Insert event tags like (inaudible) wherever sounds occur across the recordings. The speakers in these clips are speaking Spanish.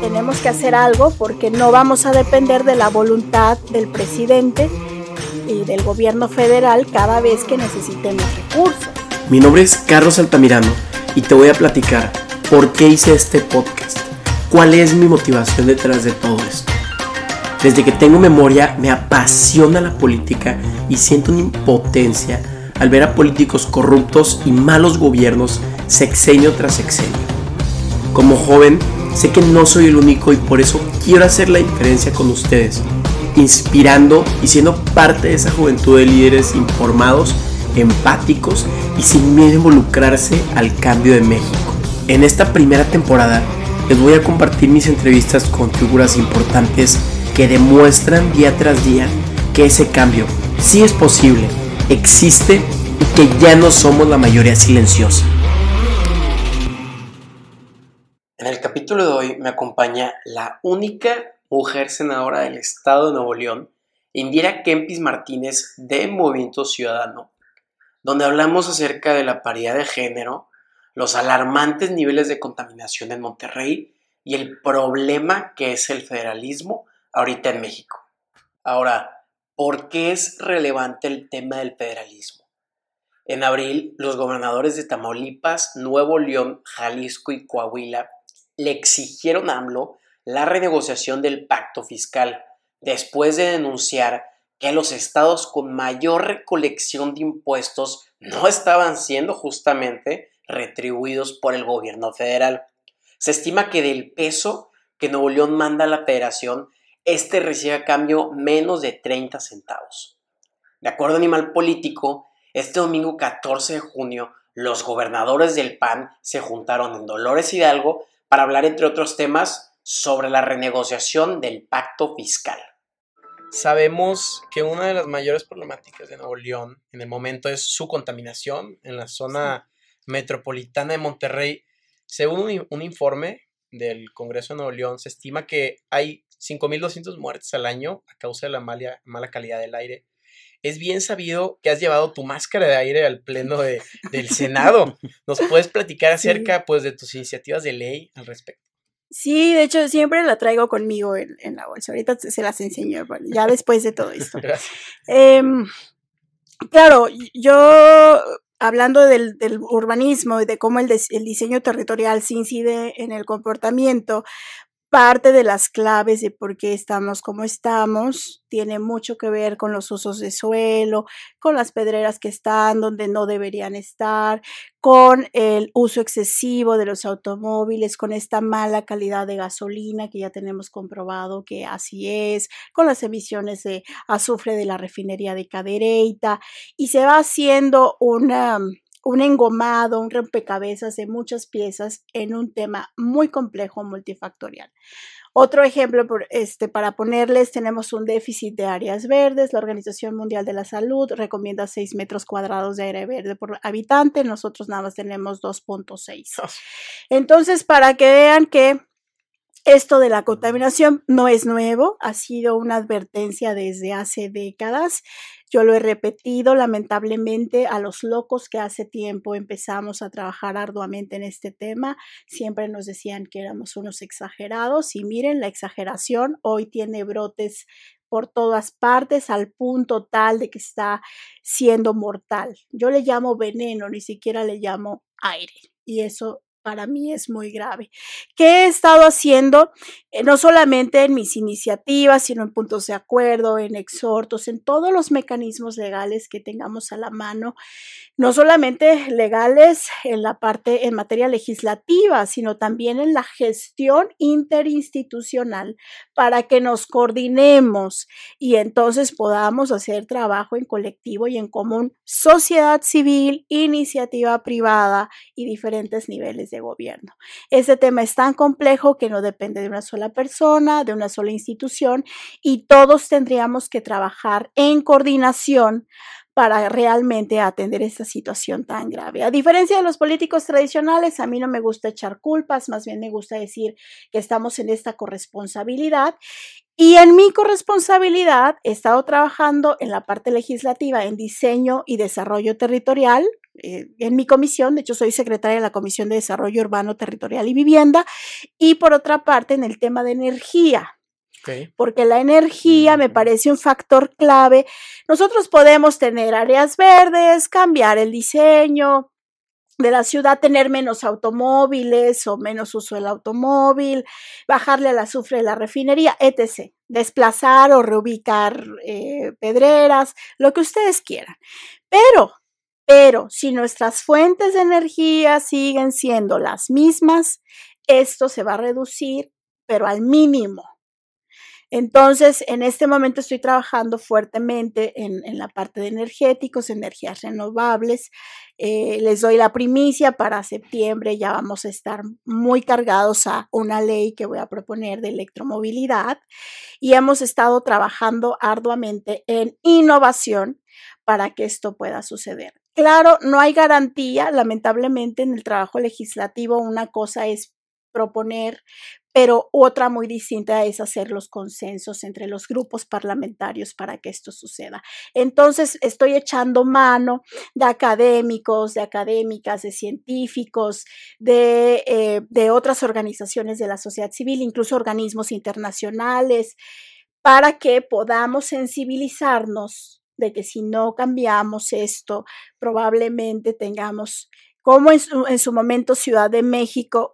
Tenemos que hacer algo porque no vamos a depender de la voluntad del presidente y del gobierno federal cada vez que necesitemos recursos. Mi nombre es Carlos Altamirano y te voy a platicar por qué hice este podcast, cuál es mi motivación detrás de todo esto. Desde que tengo memoria me apasiona la política y siento una impotencia al ver a políticos corruptos y malos gobiernos sexenio tras sexenio. Como joven, sé que no soy el único y por eso quiero hacer la diferencia con ustedes, inspirando y siendo parte de esa juventud de líderes informados, empáticos y sin miedo a involucrarse al cambio de México. En esta primera temporada les voy a compartir mis entrevistas con figuras importantes que demuestran día tras día que ese cambio sí es posible, existe y que ya no somos la mayoría silenciosa. En el capítulo de hoy me acompaña la única mujer senadora del estado de Nuevo León, Indira Kempis Martínez de Movimiento Ciudadano, donde hablamos acerca de la paridad de género, los alarmantes niveles de contaminación en Monterrey y el problema que es el federalismo ahorita en México. Ahora, ¿por qué es relevante el tema del federalismo? En abril, los gobernadores de Tamaulipas, Nuevo León, Jalisco y Coahuila le exigieron a AMLO la renegociación del pacto fiscal, después de denunciar que los estados con mayor recolección de impuestos no estaban siendo justamente retribuidos por el gobierno federal. Se estima que del peso que Nuevo León manda a la federación, este recibe a cambio menos de 30 centavos. De acuerdo a Animal Político, este domingo 14 de junio, los gobernadores del PAN se juntaron en Dolores Hidalgo para hablar, entre otros temas, sobre la renegociación del pacto fiscal. Sabemos que una de las mayores problemáticas de Nuevo León en el momento es su contaminación en la zona metropolitana de Monterrey. Según un, informe del Congreso de Nuevo León, se estima que hay 5.200 muertes al año a causa de la mala, mala calidad del aire. Es bien sabido que has llevado tu máscara de aire al pleno de, del Senado. ¿Nos puedes platicar acerca pues, de tus iniciativas de ley al respecto? Sí, de hecho siempre la traigo conmigo en, la bolsa. Ahorita se las enseño, ya después de todo esto. (laughs) Em, claro, yo hablando del, urbanismo y de cómo el, el, diseño territorial se incide en el comportamiento, parte de las claves de por qué estamos como estamos tiene mucho que ver con los usos de suelo, con las pedreras que están donde no deberían estar, con el uso excesivo de los automóviles, con esta mala calidad de gasolina que ya tenemos comprobado que así es, con las emisiones de azufre de la refinería de Cadereyta y se va haciendo una un engomado, un rompecabezas de muchas piezas en un tema muy complejo multifactorial. Otro ejemplo este, para ponerles, tenemos un déficit de áreas verdes. La Organización Mundial de la Salud recomienda 6 metros cuadrados de área verde por habitante. Nosotros nada más tenemos 2.6. Entonces, para que vean que esto de la contaminación no es nuevo, ha sido una advertencia desde hace décadas. Yo lo he repetido lamentablemente a los locos que hace tiempo empezamos a trabajar arduamente en este tema. Siempre nos decían que éramos unos exagerados y miren, la exageración hoy tiene brotes por todas partes al punto tal de que está siendo mortal. Yo le llamo veneno, ni siquiera le llamo aire. Y eso para mí es muy grave. ¿Qué he estado haciendo? Eh, no solamente en mis iniciativas, sino en puntos de acuerdo, en exhortos, en todos los mecanismos legales que tengamos a la mano, no solamente legales en la parte en materia legislativa, sino también en la gestión interinstitucional para que nos coordinemos y entonces podamos hacer trabajo en colectivo y en común, sociedad civil, iniciativa privada y diferentes niveles de gobierno. Este tema es tan complejo que no depende de una sola persona, de una sola institución y todos tendríamos que trabajar en coordinación para realmente atender esta situación tan grave. A diferencia de los políticos tradicionales, a mí no me gusta echar culpas, más bien me gusta decir que estamos en esta corresponsabilidad y en mi corresponsabilidad he estado trabajando en la parte legislativa en diseño y desarrollo territorial eh, en mi comisión, de hecho soy secretaria de la Comisión de Desarrollo Urbano, Territorial y Vivienda, y por otra parte en el tema de energía. Porque la energía me parece un factor clave. Nosotros podemos tener áreas verdes, cambiar el diseño, de la ciudad tener menos automóviles o menos uso del automóvil, bajarle al azufre de la refinería, etc. Desplazar o reubicar eh, pedreras, lo que ustedes quieran. Pero, pero si nuestras fuentes de energía siguen siendo las mismas, esto se va a reducir, pero al mínimo. Entonces, en este momento estoy trabajando fuertemente en, la parte de energéticos, energías renovables. Eh, les doy la primicia para septiembre, ya vamos a estar muy cargados a una ley que voy a proponer de electromovilidad y hemos estado trabajando arduamente en innovación para que esto pueda suceder. Claro, no hay garantía, lamentablemente en el trabajo legislativo una cosa es proponer, pero otra muy distinta es hacer los consensos entre los grupos parlamentarios para que esto suceda. Entonces, estoy echando mano de académicos, de académicas, de científicos, de, eh, otras organizaciones de la sociedad civil, incluso organismos internacionales, para que podamos sensibilizarnos de que si no cambiamos esto, probablemente tengamos, como en su momento Ciudad de México,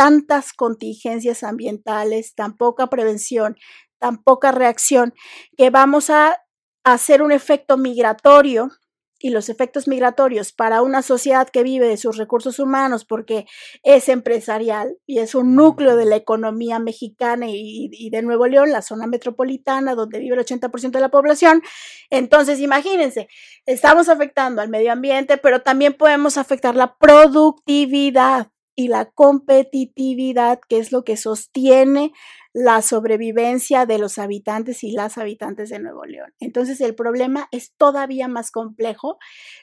tantas contingencias ambientales, tan poca prevención, tan poca reacción, que vamos a hacer un efecto migratorio y los efectos migratorios para una sociedad que vive de sus recursos humanos porque es empresarial y es un núcleo de la economía mexicana y, de Nuevo León, la zona metropolitana donde vive el 80% de la población. Entonces, imagínense, estamos afectando al medio ambiente, pero también podemos afectar la productividad y la competitividad, que es lo que sostiene la sobrevivencia de los habitantes y las habitantes de Nuevo León. Entonces el problema es todavía más complejo,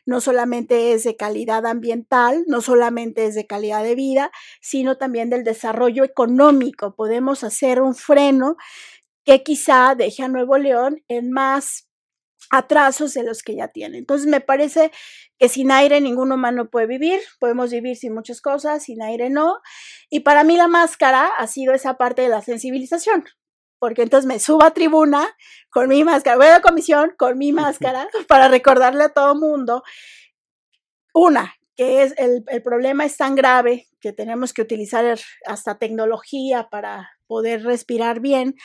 no solamente es de calidad ambiental, no solamente es de calidad de vida, sino también del desarrollo económico. Podemos hacer un freno que quizá deje a Nuevo León en más atrasos de los que ya tiene. Entonces me parece que sin aire ningún humano puede vivir, podemos vivir sin muchas cosas, sin aire no. Y para mí la máscara ha sido esa parte de la sensibilización, porque entonces me subo a tribuna con mi máscara, voy a la comisión con mi máscara (laughs) para recordarle a todo mundo, una, que es el, el problema es tan grave que tenemos que utilizar hasta tecnología para poder respirar bien,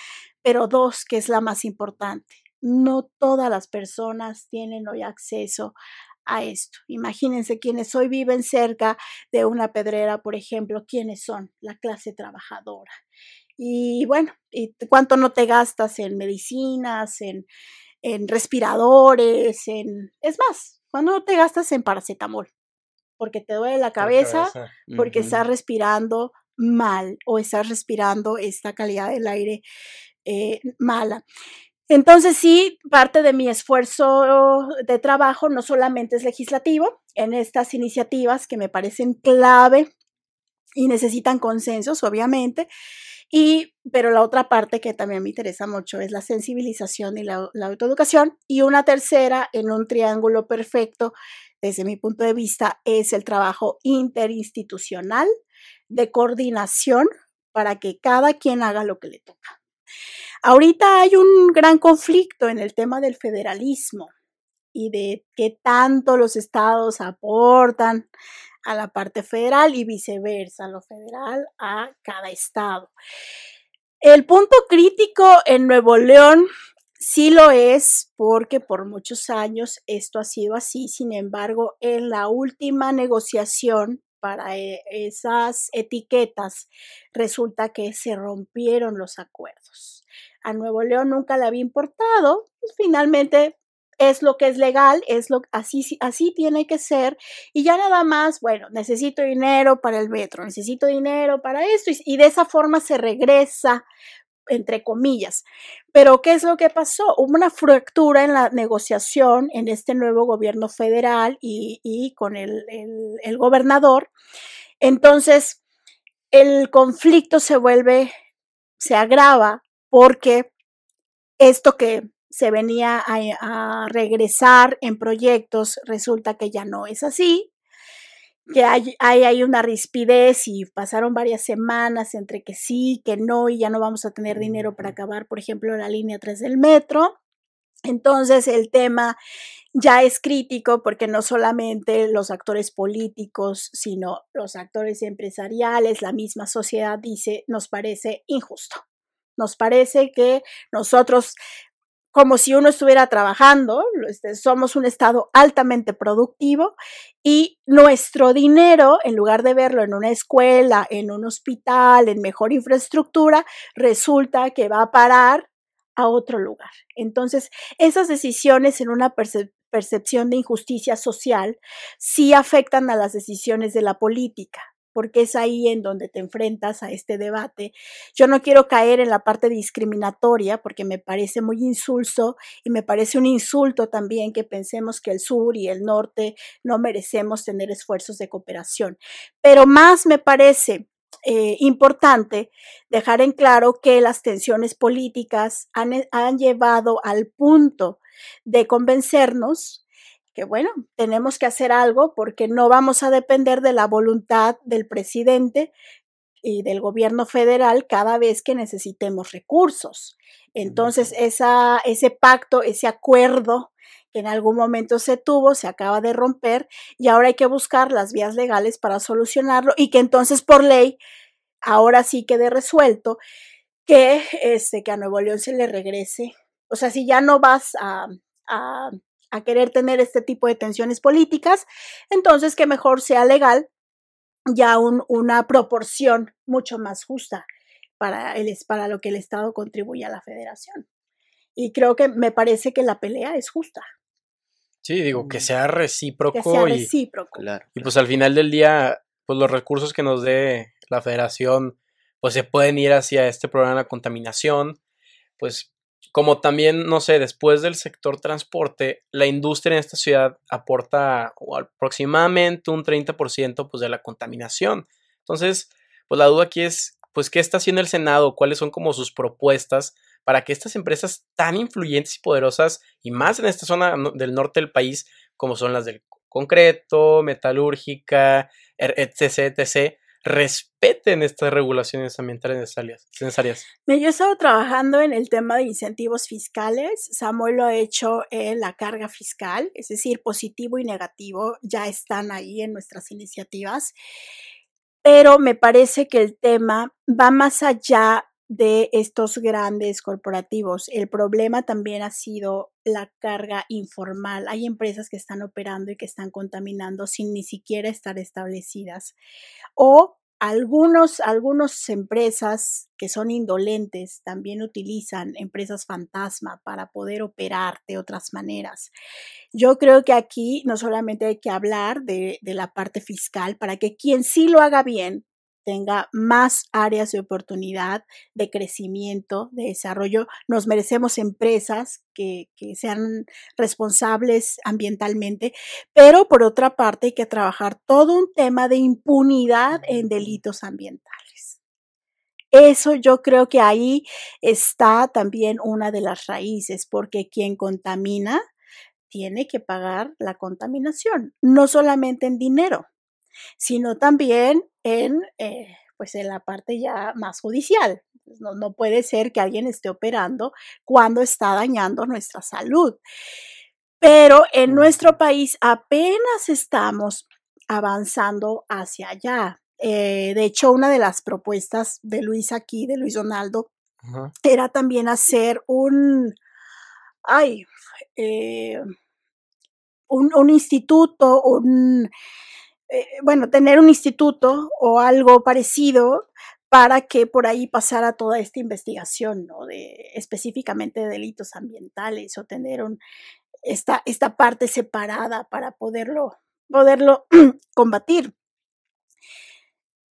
pero dos, que es la más importante no todas las personas tienen hoy acceso a esto. Imagínense quienes hoy viven cerca de una pedrera, por ejemplo, quiénes son la clase trabajadora. Y bueno, ¿y ¿cuánto no te gastas en medicinas, en, en respiradores, en... Es más, ¿cuánto no te gastas en paracetamol? Porque te duele la cabeza, porque estás respirando mal o estás respirando esta calidad del aire eh, mala. Entonces sí, parte de mi esfuerzo de trabajo no solamente es legislativo en estas iniciativas que me parecen clave y necesitan consensos, obviamente, y, pero la otra parte que también me interesa mucho es la sensibilización y la, la autoeducación. Y una tercera, en un triángulo perfecto, desde mi punto de vista, es el trabajo interinstitucional de coordinación para que cada quien haga lo que le toca. Ahorita hay un gran conflicto en el tema del federalismo y de qué tanto los estados aportan a la parte federal y viceversa, lo federal a cada estado. El punto crítico en Nuevo León sí lo es porque por muchos años esto ha sido así, sin embargo, en la última negociación para e, esas etiquetas, resulta que se rompieron los acuerdos. A Nuevo León nunca le había importado, pues, finalmente es lo que es legal, es lo así así tiene que ser y ya nada más, bueno, necesito dinero para el metro, necesito dinero para esto y, y de esa forma se regresa entre comillas. Pero, ¿qué es lo que pasó? Hubo una fractura en la negociación en este nuevo gobierno federal y, con el, el, gobernador. Entonces, el conflicto se vuelve, se agrava porque esto que se venía a, regresar en proyectos resulta que ya no es así que hay, hay, hay, una rispidez y pasaron varias semanas entre que sí, que no, y ya no vamos a tener dinero para acabar, por ejemplo, la línea 3 del metro. Entonces el tema ya es crítico porque no solamente los actores políticos, sino los actores empresariales, la misma sociedad dice, nos parece injusto. Nos parece que nosotros como si uno estuviera trabajando, este, somos un estado altamente productivo y nuestro dinero, en lugar de verlo en una escuela, en un hospital, en mejor infraestructura, resulta que va a parar a otro lugar. Entonces, esas decisiones en una percepción de injusticia social sí afectan a las decisiones de la política porque es ahí en donde te enfrentas a este debate. Yo no quiero caer en la parte discriminatoria porque me parece muy insulso y me parece un insulto también que pensemos que el sur y el norte no merecemos tener esfuerzos de cooperación. Pero más me parece eh, importante dejar en claro que las tensiones políticas han, han llevado al punto de convencernos que bueno, tenemos que hacer algo porque no vamos a depender de la voluntad del presidente y del gobierno federal cada vez que necesitemos recursos. Entonces, esa, ese pacto, ese acuerdo que en algún momento se tuvo, se acaba de romper y ahora hay que buscar las vías legales para solucionarlo y que entonces por ley ahora sí quede resuelto que, este, que a Nuevo León se le regrese. O sea, si ya no vas a, a, a querer tener este tipo de tensiones políticas, entonces que mejor sea legal ya un, una proporción mucho más justa para, el, para lo que el Estado contribuye a la federación. Y creo que me parece que la pelea es justa. Sí, digo, que mm. sea recíproco. Que sea recíproco. Y, y pues al final del día, pues los recursos que nos dé la federación, pues se pueden ir hacia este programa de contaminación, pues como también, no sé, después del sector transporte, la industria en esta ciudad aporta aproximadamente un 30% pues, de la contaminación. Entonces, pues la duda aquí es, pues, ¿qué está haciendo el Senado? ¿Cuáles son como sus propuestas para que estas empresas tan influyentes y poderosas, y más en esta zona del norte del país, como son las del concreto, metalúrgica, etc., etc., respeten estas regulaciones ambientales necesarias. Yo he estado trabajando en el tema de incentivos fiscales. Samuel lo ha hecho en la carga fiscal, es decir, positivo y negativo ya están ahí en nuestras iniciativas. Pero me parece que el tema va más allá de estos grandes corporativos. El problema también ha sido la carga informal. Hay empresas que están operando y que están contaminando sin ni siquiera estar establecidas. O algunos, algunas empresas que son indolentes también utilizan empresas fantasma para poder operar de otras maneras. Yo creo que aquí no solamente hay que hablar de, de la parte fiscal para que quien sí lo haga bien tenga más áreas de oportunidad, de crecimiento, de desarrollo. Nos merecemos empresas que, sean responsables ambientalmente, pero por otra parte hay que trabajar todo un tema de impunidad en delitos ambientales. Eso yo creo que ahí está también una de las raíces, porque quien contamina tiene que pagar la contaminación, no solamente en dinero, sino también en, eh, pues en la parte ya más judicial. Pues, no, no puede ser que alguien esté operando cuando está dañando nuestra salud. Pero en nuestro país apenas estamos avanzando hacia allá. Eh, de hecho, una de las propuestas de Luis aquí, de Luis Donaldo, era también hacer un, ay, eh, un, un, instituto, un, eh, bueno, tener un instituto o algo parecido para que por ahí pasara toda esta investigación, ¿no? Específicamente de delitos ambientales o tener esta, esta parte separada para poderlo, poderlo (clears throat) combatir.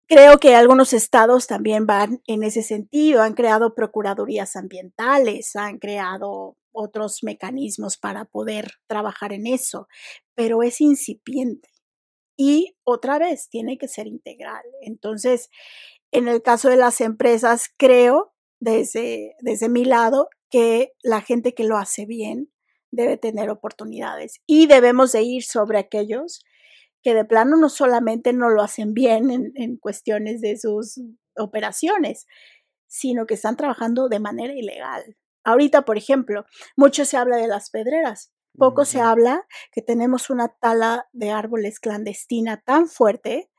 Creo que algunos estados también van en ese sentido, han creado procuradurías ambientales, han creado otros mecanismos para poder trabajar en eso, pero es incipiente y otra vez tiene que ser integral. Entonces, en el caso de las empresas, creo desde, desde mi lado que la gente que lo hace bien debe tener oportunidades y debemos de ir sobre aquellos que de plano no solamente no lo hacen bien en, en cuestiones de sus operaciones, sino que están trabajando de manera ilegal. Ahorita, por ejemplo, mucho se habla de las pedreras, poco se habla que tenemos una tala de árboles clandestina tan fuerte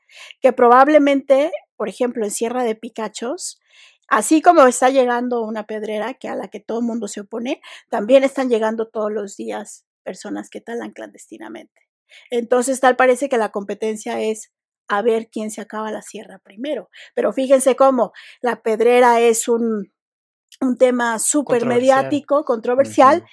que probablemente, por ejemplo, en Sierra de Picachos, así como está llegando una pedrera que a la que todo el mundo se opone, también están llegando todos los días personas que talan clandestinamente. Entonces, tal parece que la competencia es a ver quién se acaba la sierra primero. Pero fíjense cómo la pedrera es un, un tema súper mediático, controversial,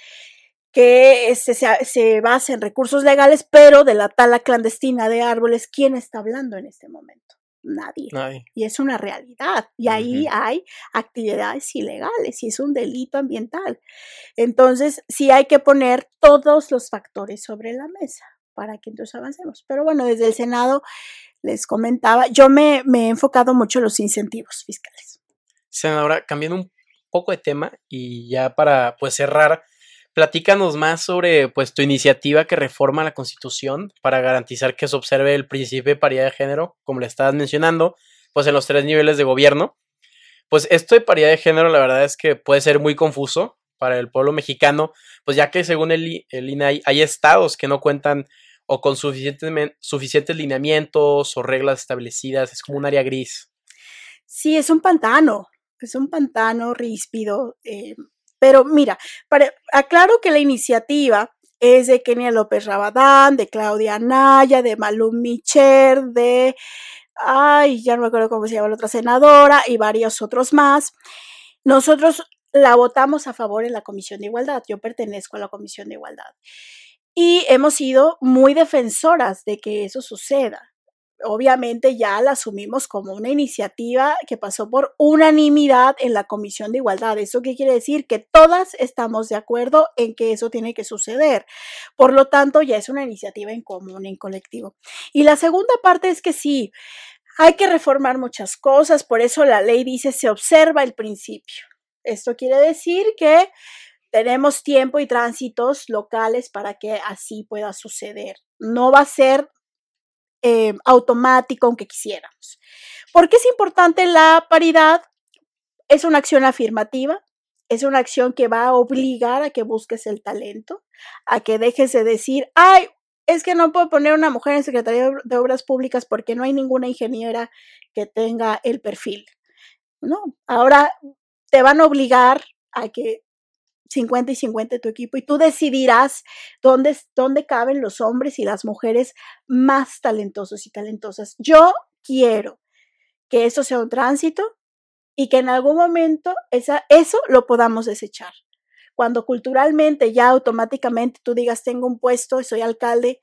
que este, se, se, basa en recursos legales, pero de la tala clandestina de árboles, ¿quién está hablando en este momento? Nadie. Y es una realidad. Y ahí hay actividades ilegales y es un delito ambiental. Entonces, sí hay que poner todos los factores sobre la mesa para que entonces avancemos. Pero bueno, desde el Senado les comentaba, yo me, me he enfocado mucho en los incentivos fiscales. Senadora, cambiando un poco de tema y ya para pues cerrar, platícanos más sobre pues tu iniciativa que reforma la Constitución para garantizar que se observe el principio de paridad de género, como le estabas mencionando, pues en los tres niveles de gobierno. Pues esto de paridad de género la verdad es que puede ser muy confuso para el pueblo mexicano, pues ya que según el, el INAI hay estados que no cuentan o con suficientes, suficientes lineamientos o reglas establecidas, es como un área gris. Sí, es un pantano, es un pantano ríspido. Eh, pero mira, aclaro que la iniciativa es de Kenia López Rabadán, de Claudia Anaya, de Malum Micher, de, ay, ya no me acuerdo cómo se llama la otra senadora y varios otros más. Nosotros la votamos a favor en la Comisión de Igualdad. Yo pertenezco a la Comisión de Igualdad. Y hemos sido muy defensoras de que eso suceda. Obviamente ya la asumimos como una iniciativa que pasó por unanimidad en la Comisión de Igualdad. ¿Eso qué quiere decir? Que todas estamos de acuerdo en que eso tiene que suceder. Por lo tanto, ya es una iniciativa en común, en colectivo. Y la segunda parte es que sí, hay que reformar muchas cosas, por eso la ley dice se observa el principio. Esto quiere decir que tenemos tiempo y tránsitos locales para que así pueda suceder. No va a ser eh, automático aunque quisiéramos. ¿Por qué es importante la paridad? Es una acción afirmativa, es una acción que va a obligar a que busques el talento, a que dejes de decir, ay, es que no puedo poner una mujer en Secretaría de Obras Públicas porque no hay ninguna ingeniera que tenga el perfil. No, ahora te van a obligar a que 50 y 50 tu equipo y tú decidirás dónde, dónde caben los hombres y las mujeres más talentosos y talentosas. Yo quiero que eso sea un tránsito y que en algún momento esa, eso lo podamos desechar. Cuando culturalmente ya automáticamente tú digas, tengo un puesto y soy alcalde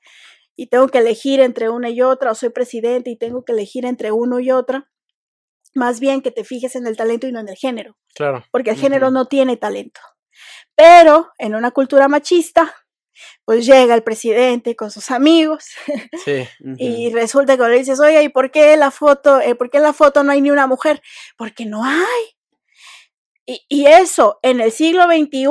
y tengo que elegir entre una y otra, o soy presidente y tengo que elegir entre uno y otra, más bien que te fijes en el talento y no en el género. Claro. Porque el género no tiene talento. Pero en una cultura machista, pues llega el presidente con sus amigos (laughs) sí. y resulta que le dices, oye, ¿y por qué la foto, eh, por qué en la foto no hay ni una mujer? Porque no hay. Y, y, eso, en el siglo XXI,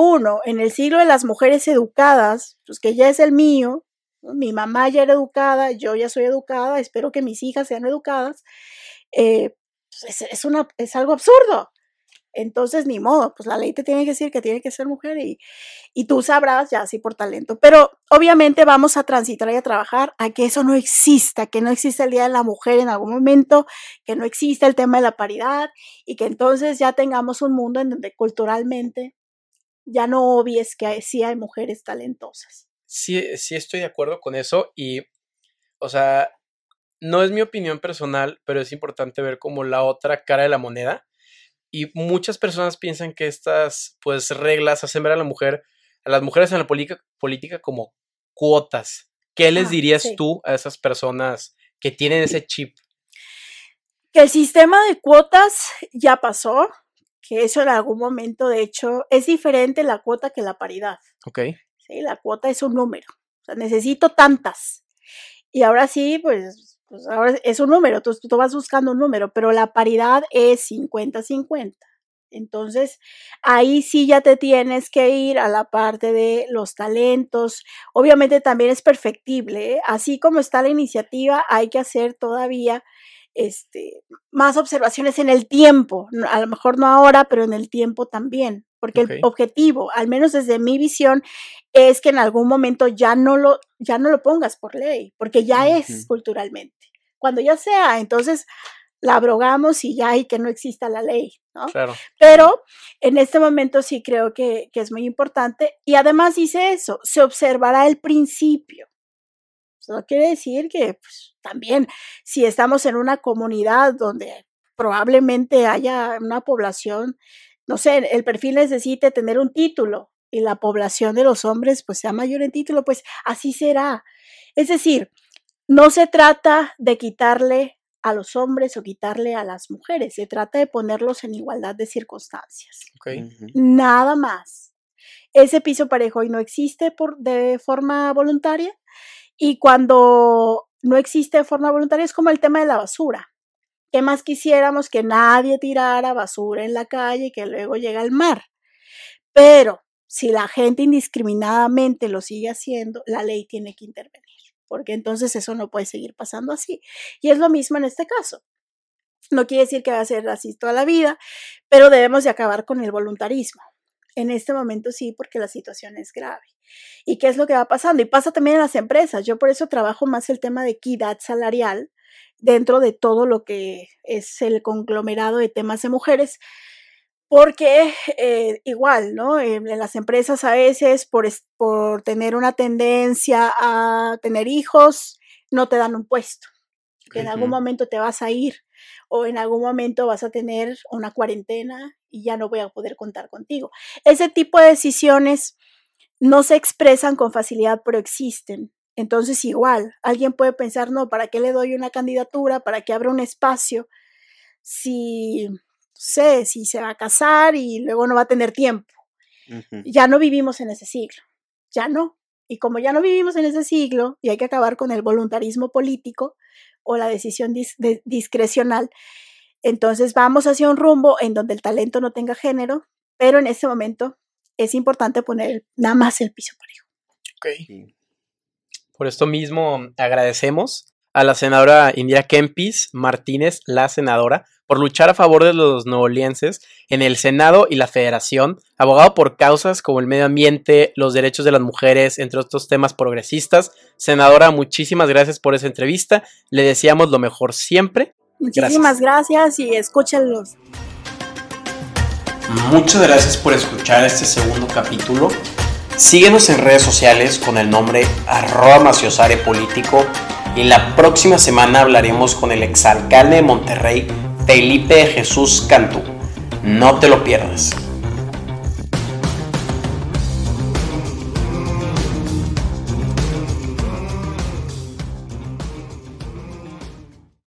en el siglo de las mujeres educadas, pues que ya es el mío, mi mamá ya era educada, yo ya soy educada, espero que mis hijas sean educadas, eh, pues es, es, una, es algo absurdo. Entonces, ni modo, pues la ley te tiene que decir que tiene que ser mujer y, y tú sabrás ya así por talento. Pero obviamente vamos a transitar y a trabajar a que eso no exista, que no exista el Día de la Mujer en algún momento, que no exista el tema de la paridad y que entonces ya tengamos un mundo en donde culturalmente ya no obvies que sí hay mujeres talentosas. Sí, sí estoy de acuerdo con eso y, o sea, no es mi opinión personal, pero es importante ver como la otra cara de la moneda y muchas personas piensan que estas pues reglas hacen ver a la mujer, a las mujeres en la política, política como cuotas. ¿Qué les ah, dirías sí. tú a esas personas que tienen ese chip? Que el sistema de cuotas ya pasó, que eso en algún momento, de hecho, es diferente la cuota que la paridad. Ok. Sí, la cuota es un número. O sea, necesito tantas. Y ahora sí, pues pues ahora es un número, tú, tú vas buscando un número, pero la paridad es 50-50. Entonces, ahí sí ya te tienes que ir a la parte de los talentos. Obviamente también es perfectible. ¿eh? Así como está la iniciativa, hay que hacer todavía este, más observaciones en el tiempo. A lo mejor no ahora, pero en el tiempo también. Porque el objetivo, al menos desde mi visión, es que en algún momento ya no lo, ya no lo pongas por ley, porque ya es culturalmente. Cuando ya sea, entonces la abrogamos y ya hay que no exista la ley, ¿no? Claro. Pero en este momento sí creo que, es muy importante y además dice eso, se observará el principio. Eso quiere decir que pues, también si estamos en una comunidad donde probablemente haya una población, no sé, el perfil necesite tener un título y la población de los hombres pues sea mayor en título, pues así será. Es decir, no se trata de quitarle a los hombres o quitarle a las mujeres, se trata de ponerlos en igualdad de circunstancias. Nada más. Ese piso parejo hoy no existe por, de forma voluntaria y cuando no existe de forma voluntaria es como el tema de la basura. ¿Qué más quisiéramos que nadie tirara basura en la calle y que luego llegue al mar? Pero si la gente indiscriminadamente lo sigue haciendo, la ley tiene que intervenir porque entonces eso no puede seguir pasando así. Y es lo mismo en este caso. No quiere decir que va a ser así toda la vida, pero debemos de acabar con el voluntarismo. En este momento sí, porque la situación es grave. ¿Y qué es lo que va pasando? Y pasa también en las empresas. Yo por eso trabajo más el tema de equidad salarial dentro de todo lo que es el conglomerado de temas de mujeres, porque eh, igual, ¿no? En, las empresas a veces por, por tener una tendencia a tener hijos, no te dan un puesto. Que en algún momento te vas a ir o en algún momento vas a tener una cuarentena y ya no voy a poder contar contigo. Ese tipo de decisiones no se expresan con facilidad, pero existen. Entonces, igual, alguien puede pensar, no, ¿para qué le doy una candidatura? ¿Para qué abra un espacio? Si sé si se va a casar y luego no va a tener tiempo. Ya no vivimos en ese siglo, ya no. Y como ya no vivimos en ese siglo y hay que acabar con el voluntarismo político o la decisión discrecional, entonces vamos hacia un rumbo en donde el talento no tenga género, pero en ese momento es importante poner nada más el piso parejo. Ok. Por esto mismo agradecemos a la senadora Indira Kempis Martínez, la senadora, por luchar a favor de los nuevolienses en el Senado y la Federación, abogado por causas como el medio ambiente, los derechos de las mujeres, entre otros temas progresistas. Senadora, muchísimas gracias por esa entrevista. Le deseamos lo mejor siempre. Muchísimas gracias, y escúchenlos. Muchas gracias por escuchar este segundo capítulo. Síguenos en redes sociales con el nombre arroba maciosare político y la próxima semana hablaremos con el exalcalde de Monterrey, Felipe Jesús Cantú. No te lo pierdas.